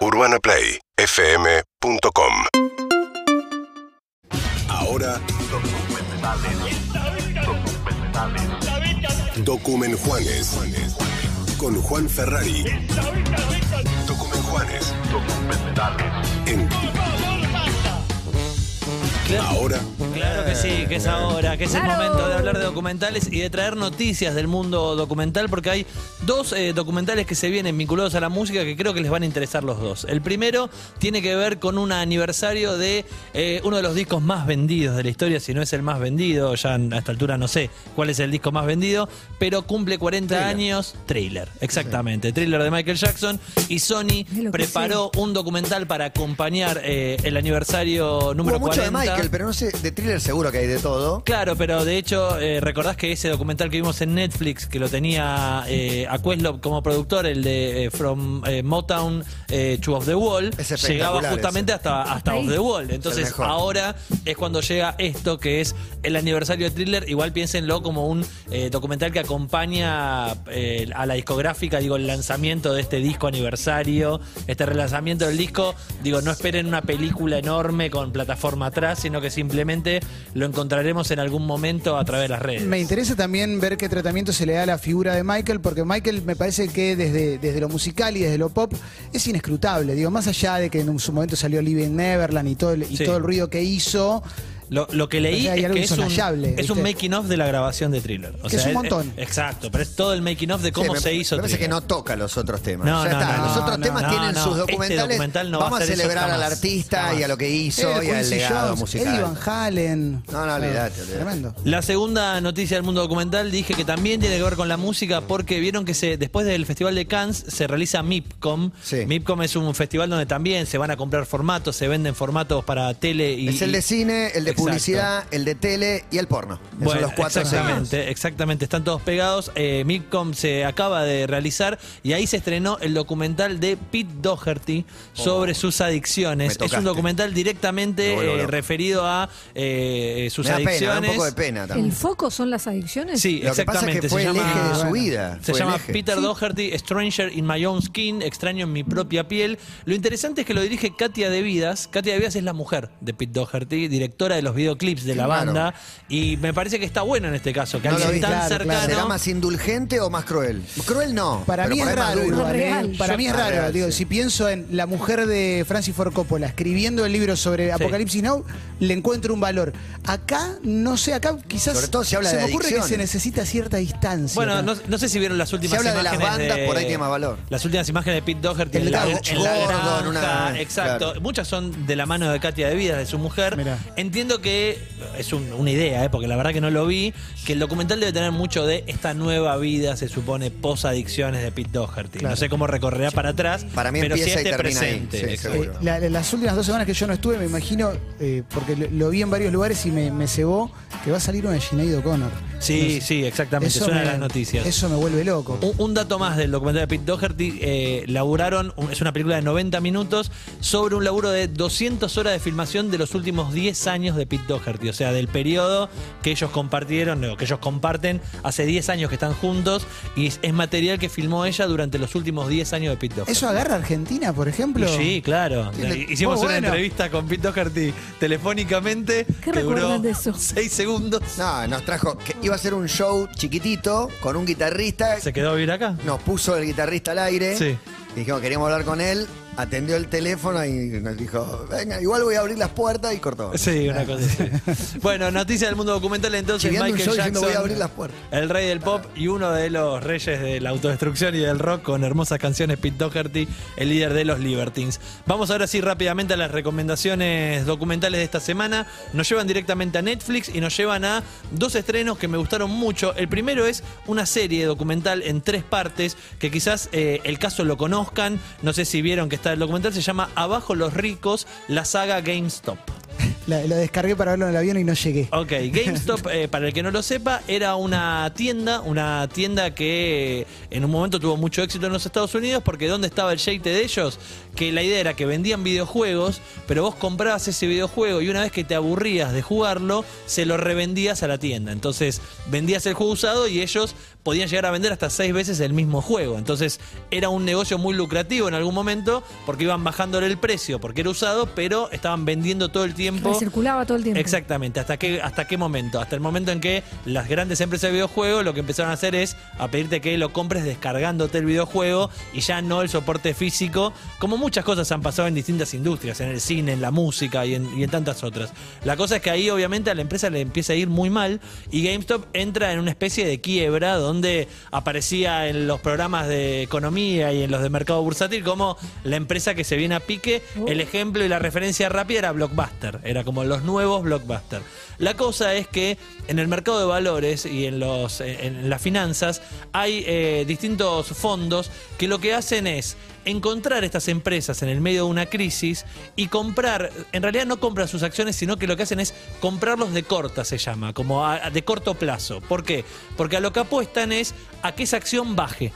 UrbanaPlayFM.com Ahora Document Juanes con Juan Ferrari. Document Juanes. En Ahora Claro que sí, que es ahora, que es el Claro. momento de hablar de documentales y de traer noticias del mundo documental, porque hay dos eh, documentales que se vienen vinculados a la música que creo que les van a interesar los dos. El primero tiene que ver con un aniversario de eh, uno de los discos más vendidos de la historia, si no es el más vendido, ya a esta altura no sé cuál es el disco más vendido, pero cumple 40 años, Thriller, exactamente, Thriller de Michael Jackson, y Sony Es lo que preparó un documental para acompañar eh, el aniversario número Hubo mucho 40. De Michael, pero no sé, de thriller seguro que hay de todo. Claro, pero de hecho, eh, recordás que ese documental que vimos en Netflix, que lo tenía eh, a Questlove como productor, el de eh, From eh, Motown eh, to Off the Wall, Es espectacular llegaba justamente hasta, hasta. Off the Wall. Entonces, mejor. ahora es cuando llega esto, que es el aniversario de Thriller. Igual piénsenlo como un eh, documental que acompaña eh, a la discográfica, digo, el lanzamiento de este disco aniversario, este relanzamiento del disco. Digo, no esperen una película enorme con plataforma atrás, sino que simplemente lo encontraremos en algún momento a través de las redes. Me interesa también ver qué tratamiento se le da a la figura de Michael, porque Michael me parece que desde, desde lo musical y desde lo pop es inescrutable. Digo, más allá de que en su momento salió Living Neverland y todo el, y Sí. todo el ruido que hizo, Lo, lo que leí O sea, hay es algo que es un, insoslayable, es un ¿viste? making of de la grabación de Thriller. O Que es un es- montón. exacto, pero es todo el making of de cómo Sí, me- se hizo Me parece que Thriller. no toca los otros temas. No, ya no, está. no, los otros no, temas no, tienen no. sus Este documentales. documental no va a Vamos a hacer eso celebrar al jamás. artista Jamás. y a lo que hizo el y al Quincy legado Jones, musical. Eddie Van Halen. No, no, olvidate, olvidate. Tremendo. La segunda noticia del mundo documental dije que también tiene que ver con la música porque vieron que se después del Festival de Cannes se realiza MIPCOM. Sí. MIPCOM es un festival donde también se van a comprar formatos, se venden formatos para tele y Es el de cine, el de. Publicidad, el de tele y el porno. Esos Bueno, son los cuatro seguidos. exactamente, exactamente, están todos pegados. Eh, Midcom se acaba de realizar y ahí se estrenó el documental de Pete Doherty sobre sus Oh, me adicciones. Es un documental directamente Me eh, referido a eh, sus Me da pena, adicciones. da un poco de pena también. ¿El foco son las adicciones? Sí, Lo que pasa es exactamente. que fue se el llama, eje de su vida. se llama eje. Peter Doherty, Stranger in My Own Skin, extraño en mi propia piel. Lo interesante es que lo dirige Katia De Vidas. Katia De Vidas es la mujer de Pete Doherty, directora de los videoclips de la Claro. banda. Y me parece que está bueno en este caso, que No lo alguien vi, tan claro, claro. cercano. ¿Será más indulgente o más cruel? Cruel no. Para pero mí por es ahí más raro duro. igual, ¿eh? Real. Para mí es raro. real, Digo, sí. si pienso en la mujer de Francis Ford Coppola escribiendo el libro sobre Apocalipsis Now, le encuentro un valor. Acá, no sé, acá quizás Sobre todo si habla se de me ocurre que adicciones. se necesita cierta distancia. Bueno, no, no sé si vieron las últimas habla de las imágenes bandas, por ahí tiene más valor. Las últimas imágenes de Pete Doherty El en la, Couch en la gordo, granja, en una- exacto. claro. Muchas son de la mano de Katia de Vidas, de su mujer. Mirá. Entiendo que es un- una idea, ¿eh? porque la verdad que no lo vi, que el documental debe tener mucho de esta nueva vida, se supone, posadicciones de Pete Doherty. Claro. No sé cómo recorrerá para atrás, Para mí pero sí empieza y este termina ahí, presente. sí, exacto. seguro. Eh, la- las últimas dos semanas que yo no estuve, me imagino, eh, porque lo, lo vi en varios lugares y me, me cebó, que va a salir una de Sinead O'Connor. Sí, No sé. sí, exactamente, Eso es una de me- las noticias. Eso me vuelve loco. Un, un dato más del documental de Pete Doherty, eh, laburaron, un- es una película de 90 minutos, sobre un laburo de 200 horas de filmación de los últimos 10 años de Pete Doherty, o sea, del periodo que ellos compartieron, o que ellos comparten hace 10 años que están juntos, y es, es material que filmó ella durante los últimos 10 años de Pete Doherty. ¿Eso agarra a Argentina, por ejemplo? Sí, claro. Sí, le- Hicimos una bueno. entrevista con Pete Doherty telefónicamente ¿Qué que duró de eso? 6 segundos. No, nos trajo que iba a ser un show chiquitito con un guitarrista. ¿Se quedó a vivir acá? Nos puso el guitarrista al aire. Sí. Y dijimos, queríamos hablar con él. Atendió el teléfono y nos dijo, venga, igual voy a abrir las puertas y cortó. Sí, una cosa así. bueno, noticia del mundo documental entonces Chiviando un Michael Jackson. voy a abrir las puertas. El rey del pop y uno de los reyes de la autodestrucción y del rock con hermosas canciones, Pete Doherty, el líder de los Libertines. Vamos ahora sí rápidamente a las recomendaciones documentales de esta semana. Nos llevan directamente a Netflix y nos llevan a dos estrenos que me gustaron mucho. El primero es una serie documental en tres partes que quizás eh, el caso lo conozcan. No sé si vieron que el documental. Se llama Abajo los ricos, la saga GameStop. La- lo descargué para verlo en el avión y no llegué. Ok, GameStop, eh, para el que no lo sepa, era una tienda, una tienda que en un momento tuvo mucho éxito en los Estados Unidos porque ¿dónde estaba el shake de ellos? Que la idea era que vendían videojuegos, pero vos comprabas ese videojuego y una vez que te aburrías de jugarlo, se lo revendías a la tienda. Entonces vendías el juego usado y ellos podían llegar a vender hasta seis veces el mismo juego. Entonces era un negocio muy lucrativo en algún momento porque iban bajándole el precio porque era usado, pero estaban vendiendo todo el tiempo. Recirculaba todo el tiempo. Exactamente, ¿hasta qué, ¿hasta qué momento? Hasta el momento en que las grandes empresas de videojuegos lo que empezaron a hacer es a pedirte que lo compres descargándote el videojuego y ya no el soporte físico, como muchas cosas han pasado en distintas industrias, en el cine, en la música y en, y en tantas otras. La cosa es que ahí obviamente a la empresa le empieza a ir muy mal y GameStop entra en una especie de quiebra donde aparecía en los programas de economía y en los de mercado bursátil como la empresa que se viene a pique. El ejemplo y la referencia rápida era Blockbuster, era como los nuevos Blockbuster. La cosa es que en el mercado de valores y en, los, en las finanzas hay eh, distintos fondos que lo que hacen es encontrar estas empresas en el medio de una crisis y comprar, en realidad no compran sus acciones, sino que lo que hacen es comprarlos de corta, se llama, como de corto plazo. ¿Por qué? Porque a lo que apuestan es a que esa acción baje.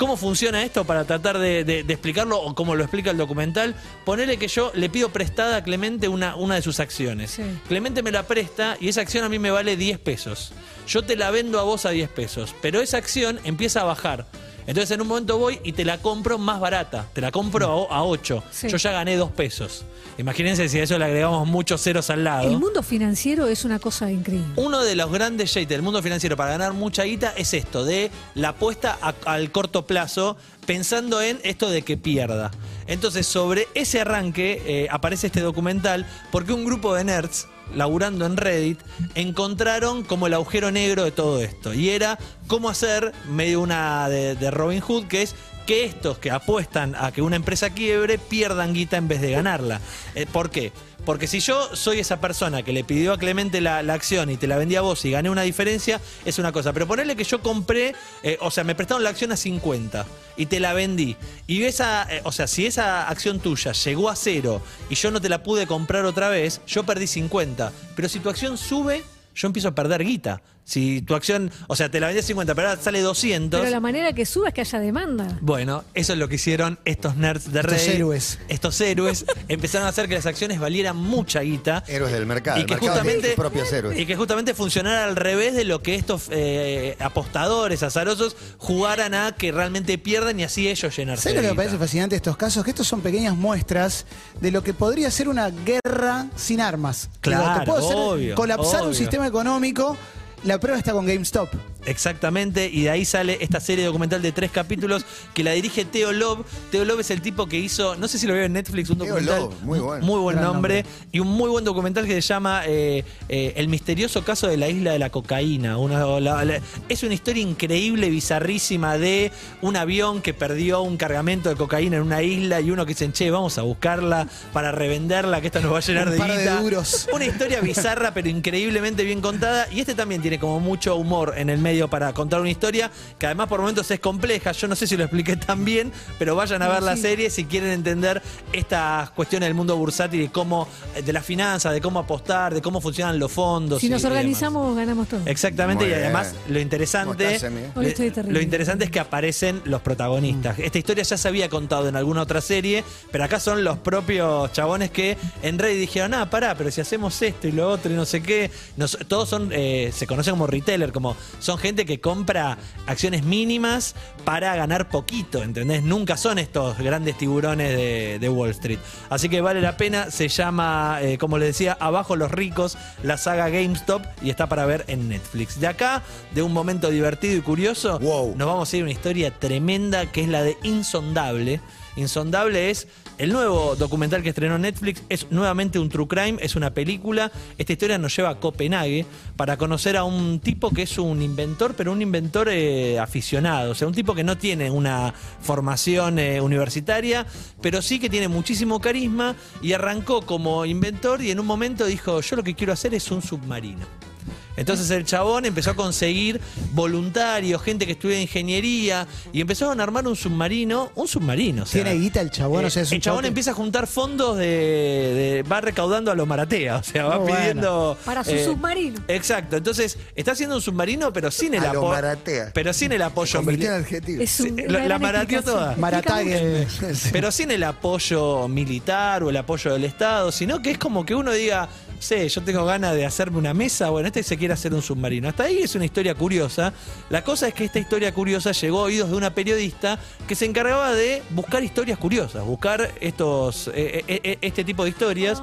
¿Cómo funciona esto para tratar de, de- de explicarlo o como lo explica el documental? Ponele que yo le pido prestada a Clemente una, una de sus acciones. Sí. Clemente me la presta y esa acción a mí me vale 10 pesos. Yo te la vendo a vos a 10 pesos, pero esa acción empieza a bajar. Entonces en un momento voy y te la compro más barata, te la compro a, a 8. Sí. Yo ya gané 2 pesos. Imagínense si a eso le agregamos muchos ceros al lado. El mundo financiero es una cosa increíble. Uno de los grandes yates del mundo financiero para ganar mucha guita es esto, de la apuesta a- al corto plazo, pensando en esto de que pierda. Entonces, sobre ese arranque eh, aparece este documental porque un grupo de nerds, laburando en Reddit, encontraron como el agujero negro de todo esto. Y era cómo hacer, medio una de, de Robin Hood, que es que estos que apuestan a que una empresa quiebre pierdan guita en vez de ganarla. Eh, ¿Por qué? Porque si yo soy esa persona que le pidió a Clemente la, acción y te la vendí a vos y gané una diferencia, es una cosa. Pero ponerle que yo compré, eh, o sea, me prestaron la acción a 50 y te la vendí. Y esa, eh, o sea, si esa acción tuya llegó a cero y yo no te la pude comprar otra vez, yo perdí 50. Pero si tu acción sube, yo empiezo a perder guita. Si tu acción, o sea, te la vendí a 50, pero ahora sale 200. Pero la manera que suba es que haya demanda. Bueno, eso es lo que hicieron estos nerds de Estos Reddit. héroes. Estos héroes empezaron a hacer que las acciones valieran mucha guita. Héroes del mercado. Y que, mercado justamente, sus propios héroes. y que justamente funcionara al revés de lo que estos eh, apostadores azarosos jugaran a que realmente pierdan y así ellos llenarse ¿Sabes lo que me parece fascinante de estos casos? Que estos son pequeñas muestras de lo que podría ser una guerra sin armas. Claro, Digo, te puedo hacer obvio, colapsar un sistema económico. La prueba está con GameStop. Exactamente, y de ahí sale esta serie documental de tres capítulos que la dirige Theo Love. Theo Love es el tipo que hizo, no sé si lo veo en Netflix, un Theo documental. Love, muy bueno. Muy buen nombre, nombre. Y un muy buen documental que se llama eh, eh, El misterioso caso de la isla de la cocaína. Una- la- la- es una historia increíble, bizarrísima de un avión que perdió un cargamento de cocaína en una isla y uno que dicen, che, vamos a buscarla para revenderla, que esto nos va a llenar Un de par de duros. Una historia bizarra, pero increíblemente bien contada. Y este también tiene como mucho humor en el medio para contar una historia que además por momentos es compleja. Yo no sé si lo expliqué tan bien, pero vayan a ver la serie si quieren entender estas cuestiones del mundo bursátil y cómo, eh, de las finanzas, de cómo apostar, de cómo funcionan los fondos. Si y- nos y demás. organizamos, ganamos todo. Exactamente, Muy y además bien. lo interesante, ¿Cómo estás, Emi? Hoy estoy terrible. lo interesante es que aparecen los protagonistas. Esta historia ya se había contado en alguna otra serie, pero acá son los propios chabones que en Reddit dijeron, ah, pará, pero si hacemos esto y lo otro y no sé qué, Nos- todos son, eh, se conocen como retailer, como son gente que compra acciones mínimas para ganar poquito, ¿entendés? Nunca son estos grandes tiburones de, de Wall Street. Así que vale la pena, se llama, eh, como les decía, Abajo los ricos, la saga GameStop y está para ver en Netflix. De acá, de un momento divertido y curioso, Wow. nos vamos a ir a una historia tremenda que es la de Insondable. Insondable es el nuevo documental que estrenó Netflix, es nuevamente un true crime, es una película. Esta historia nos lleva a Copenhague para conocer a un tipo que es un inventor, pero un inventor eh, aficionado, o sea, un tipo que no tiene una formación eh, universitaria, pero sí que tiene muchísimo carisma y arrancó como inventor y en un momento dijo, yo lo que quiero hacer es un submarino. Entonces el chabón empezó a conseguir voluntarios, gente que estudia ingeniería, y empezaron a armar un submarino, un submarino. o sea, Tiene guita el chabón, eh, o sea, es un el chabón que- empieza a juntar fondos de, de- va recaudando a lo maratea, o sea, va pidiendo eh, Para su submarino. Exacto, entonces está haciendo un submarino, pero sin el apoyo, maratea. pero sin el apoyo Convirtió en mili- adjetivo. Es Sí, un- la- la marateó toda. Marataguen. pero sin el apoyo militar o el apoyo del Estado, sino que es como que uno diga, sé, yo tengo ganas de hacerme una mesa, bueno, este se quiere hacer un submarino. Hasta ahí es una historia curiosa. La cosa es que esta historia curiosa llegó a oídos de una periodista que se encargaba de buscar historias curiosas, buscar estos, eh, eh, eh, este tipo de historias.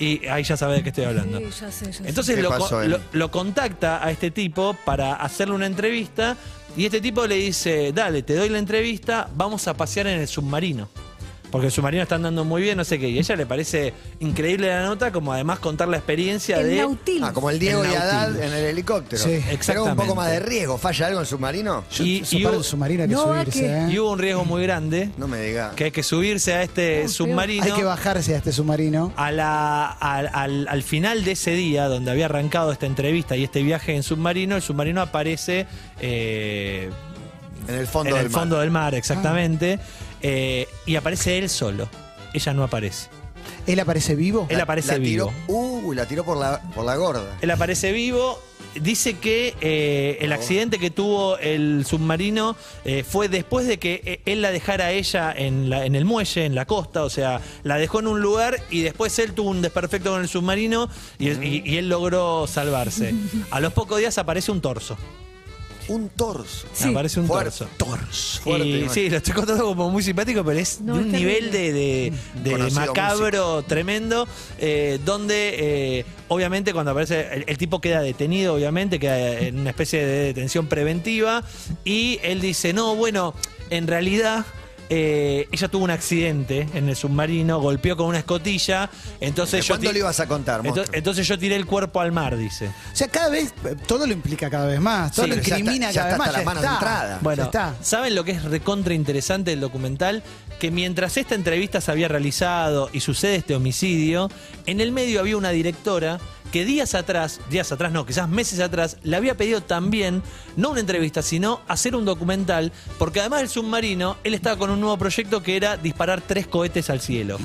Y ahí ya sabes de qué estoy hablando. Sí, ya sé, ya sé. Entonces lo contacta a este tipo para hacerle una entrevista y este tipo le dice, dale, te doy la entrevista, vamos a pasear en el submarino. Porque el submarino está andando muy bien, no sé qué. Y a ella le parece increíble la nota, como además contar la experiencia El de... Nautilus. Ah, como el Diego El y Adad Nautilus. en el helicóptero. Sí. Pero un Exactamente. poco más de riesgo. ¿Falla algo en submarino? Y- y hubo- el submarino hay que No, subirse. que- ¿eh? Y hubo un riesgo muy grande, No me diga. que hay que subirse a este No, submarino. Hay que bajarse a este submarino. A la, al, al- al final de ese día, donde había arrancado esta entrevista y este viaje en submarino, el submarino aparece eh, En el fondo en del el mar. fondo del mar, exactamente. Eh, y aparece él solo. Ella no aparece. ¿Él aparece vivo? Él aparece la tiró, vivo. Uh, la tiró por la, por la gorda. Él aparece vivo. Dice que eh, el accidente que tuvo el submarino eh, fue después de que él la dejara a ella en, la- en el muelle, en la costa, o sea, la dejó en un lugar y después él tuvo un desperfecto con el submarino y, y- y él logró salvarse. A los pocos días aparece un torso. Un torso. Sí. Aparece un Fuerte. torso. Torso. Fuerte, Y sí, lo estoy contando como muy simpático, pero es No, de un nivel de, de- macabro tremendo, eh, donde eh, obviamente cuando aparece, el, el tipo queda detenido, obviamente, queda en una especie de detención preventiva, y él dice, no, bueno, en realidad... eh, ella tuvo un accidente en el submarino, golpeó con una escotilla, entonces yo ¿Cuándo ti- le ibas a contar, entonces, monstruo? entonces yo tiré el cuerpo al mar, dice. O sea, cada vez, todo lo implica cada vez más. Todo Sí, lo pero ya incrimina está- ya cada vez está más. hasta la mano de entrada. Bueno, ya está. ¿saben lo que es recontra interesante del documental? Que mientras esta entrevista se había realizado y sucede este homicidio, en el medio había una directora que días atrás, días atrás no, quizás meses atrás, le había pedido también, no una entrevista, sino hacer un documental, porque además del submarino, él estaba con un nuevo proyecto que era disparar tres cohetes al cielo.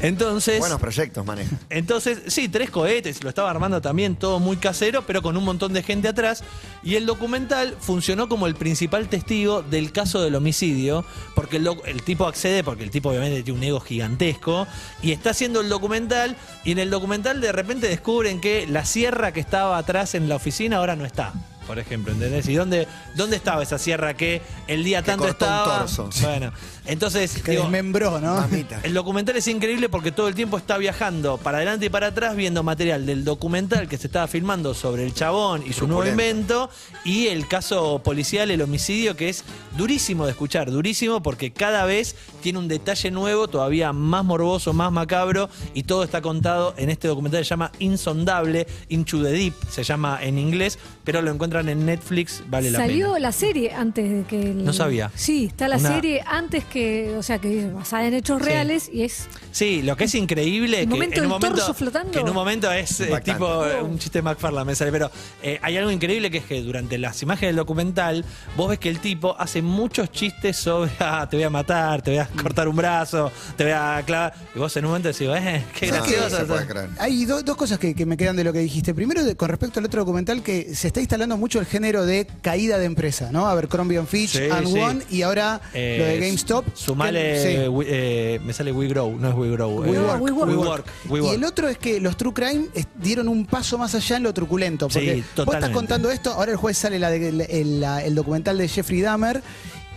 Entonces... Buenos proyectos maneja. Entonces, sí, tres cohetes, lo estaba armando también todo muy casero, pero con un montón de gente atrás. Y el documental funcionó como el principal testigo del caso del homicidio, porque el, el tipo accede, porque el tipo obviamente tiene un ego gigantesco, y está haciendo el documental, y en el documental de repente descubren que la sierra que estaba atrás en la oficina ahora no está. Por ejemplo, ¿entendés? ¿Y dónde, dónde estaba esa sierra que el día Que tanto cortó un estaba? torso. Bueno, entonces. Que digo, desmembró, ¿no? Mamita. el documental es increíble porque todo el tiempo está viajando para adelante y para atrás viendo material del documental que se estaba filmando sobre el chabón y su nuevo invento y el caso policial, el homicidio, que es durísimo de escuchar, durísimo porque cada vez tiene un detalle nuevo, todavía más morboso, más macabro y todo está contado en este documental que se llama Insondable, Into the Deep, se llama en inglés, pero lo encuentran en Netflix, vale la Salió pena. la serie antes de que. el- No sabía. Sí, está la Una- serie antes que. O sea, que es basada en hechos Sí. reales y es. Sí, lo que es increíble El que momento en un momento torso flotando. que en un momento es eh, tipo eh, un chiste de McFarlane me sale, pero eh, hay algo increíble que es que durante las imágenes del documental vos ves que el tipo hace muchos chistes sobre ah, te voy a matar, te voy a cortar un brazo, te voy a clavar y vos en un momento decís, eh, qué No, gracioso. creer. Hay do- dos cosas que, que me quedan de lo que dijiste. Primero, de- con respecto al otro documental, que se está instalando mucho el género de caída de empresa, ¿no? Abercrombie and Fitch, Sí, and sí. One, y ahora Eh, lo de GameStop. Sumale, Que- sí. we- eh, me sale We Grow, no es We Grow. eh, WeWork. WeWork. WeWork, Y el otro es que los True Crime es- dieron un paso más allá en lo truculento. Sí, Porque vos estás contando esto, ahora el jueves sale la de- el, el- la- el documental de Jeffrey Dahmer.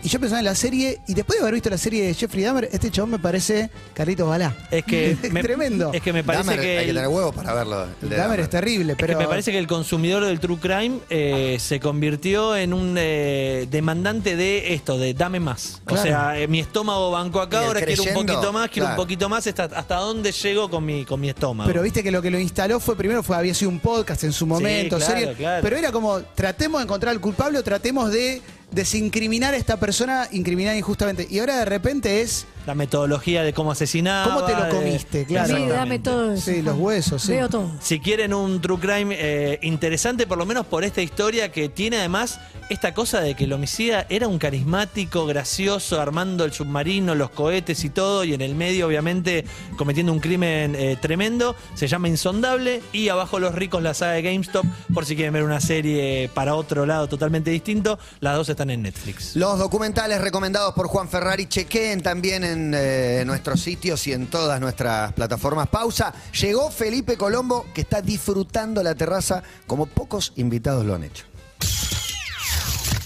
Y yo pensaba en la serie, y después de haber visto la serie de Jeffrey Dahmer, este chabón me parece Carlitos Balá. Es que me- Tremendo. Es que me parece Dahmer, que hay que tener huevos para verlo. el Dahmer es terrible, Es que me parece que el consumidor del true crime eh, se convirtió en un eh, demandante de esto, de dame más. Claro. O sea, eh, mi estómago bancó acá, ahora quiero un poquito más, quiero claro. un poquito más, hasta, hasta dónde llego con mi, con mi estómago. Pero viste que lo que lo instaló fue primero fue había sido un podcast en su momento, claro, serie, claro. pero era como tratemos de encontrar al culpable o tratemos de desincriminar a esta persona incriminada injustamente. Y ahora de repente es la metodología de cómo asesinaba. ¿Cómo te lo comiste? Claro. Sí, dame todo eso. Sí, los huesos, sí. Veo todo. Si quieren un true crime eh, interesante, por lo menos por esta historia que tiene además esta cosa de que el homicida era un carismático, gracioso, armando el submarino, los cohetes y todo, y en el medio, obviamente, cometiendo un crimen eh, tremendo. Se llama Insondable y abajo Los Ricos, la saga de GameStop, por si quieren ver una serie para otro lado totalmente distinto. Las dos están en Netflix. Los documentales recomendados por Juan Ferrari, chequeen también en eh, nuestros sitios y en todas nuestras plataformas. Pausa. Llegó Felipe Colombo, que está disfrutando la terraza como pocos invitados lo han hecho.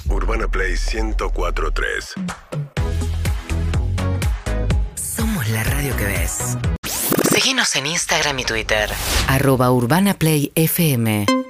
Urbana Play 1043. Somos la radio que ves. Síguenos en Instagram y Twitter. Arroba Urbana Play FM.